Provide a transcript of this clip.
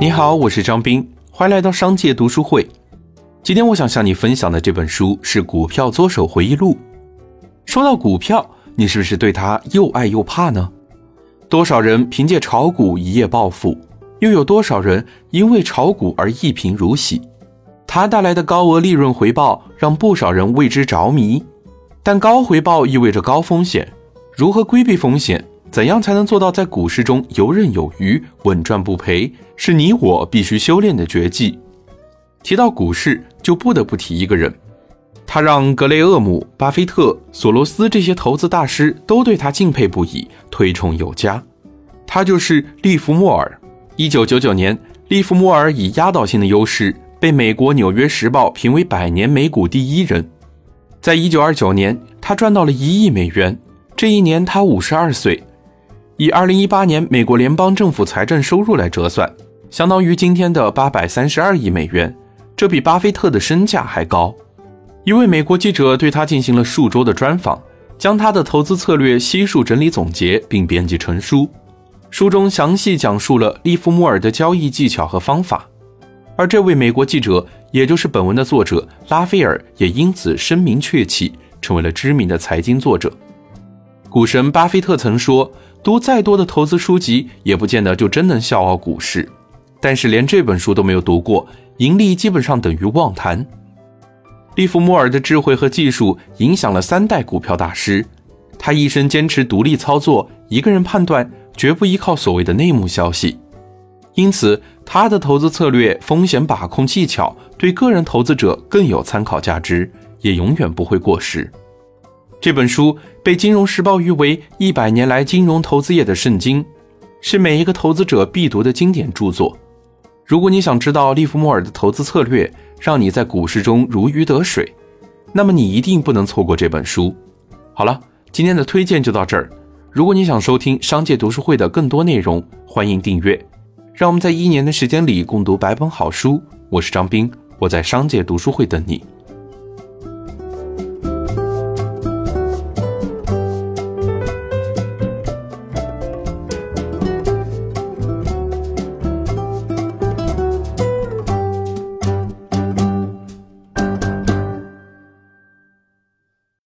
你好，我是张斌，欢迎来到商界读书会。今天我想向你分享的这本书是《股票作手回忆录》。说到股票，你是不是对它又爱又怕呢？多少人凭借炒股一夜暴富，又有多少人因为炒股而一贫如洗？它带来的高额利润回报让不少人为之着迷。但高回报意味着高风险，如何规避风险？怎样才能做到在股市中游刃有余、稳赚不赔？是你我必须修炼的绝技。提到股市，就不得不提一个人，他让格雷厄姆、巴菲特、索罗斯这些投资大师都对他敬佩不已，推崇有加。他就是利弗莫尔。一九九九年，利弗莫尔以压倒性的优势被美国《纽约时报》评为百年美股第一人。在一九二九年，他赚到了一亿美元。这一年，他五十二岁。以二零一八年美国联邦政府财政收入来折算，相当于今天的八百三十二亿美元，这比巴菲特的身价还高。一位美国记者对他进行了数周的专访，将他的投资策略悉数整理总结，并编辑成书。书中详细讲述了利弗莫尔的交易技巧和方法，而这位美国记者，也就是本文的作者拉斐尔，也因此声名鹊起，成为了知名的财经作者。股神巴菲特曾说。读再多的投资书籍，也不见得就真能笑傲股市。但是连这本书都没有读过，盈利基本上等于妄谈。利弗莫尔的智慧和技术影响了三代股票大师，他一生坚持独立操作，一个人判断，绝不依靠所谓的内幕消息。因此，他的投资策略、风险把控技巧，对个人投资者更有参考价值，也永远不会过时。这本书被《金融时报》誉为一百年来金融投资业的圣经，是每一个投资者必读的经典著作。如果你想知道利弗莫尔的投资策略，让你在股市中如鱼得水，那么你一定不能错过这本书。好了，今天的推荐就到这儿。如果你想收听商界读书会的更多内容，欢迎订阅。让我们在一年的时间里共读百本好书。我是张斌，我在商界读书会等你。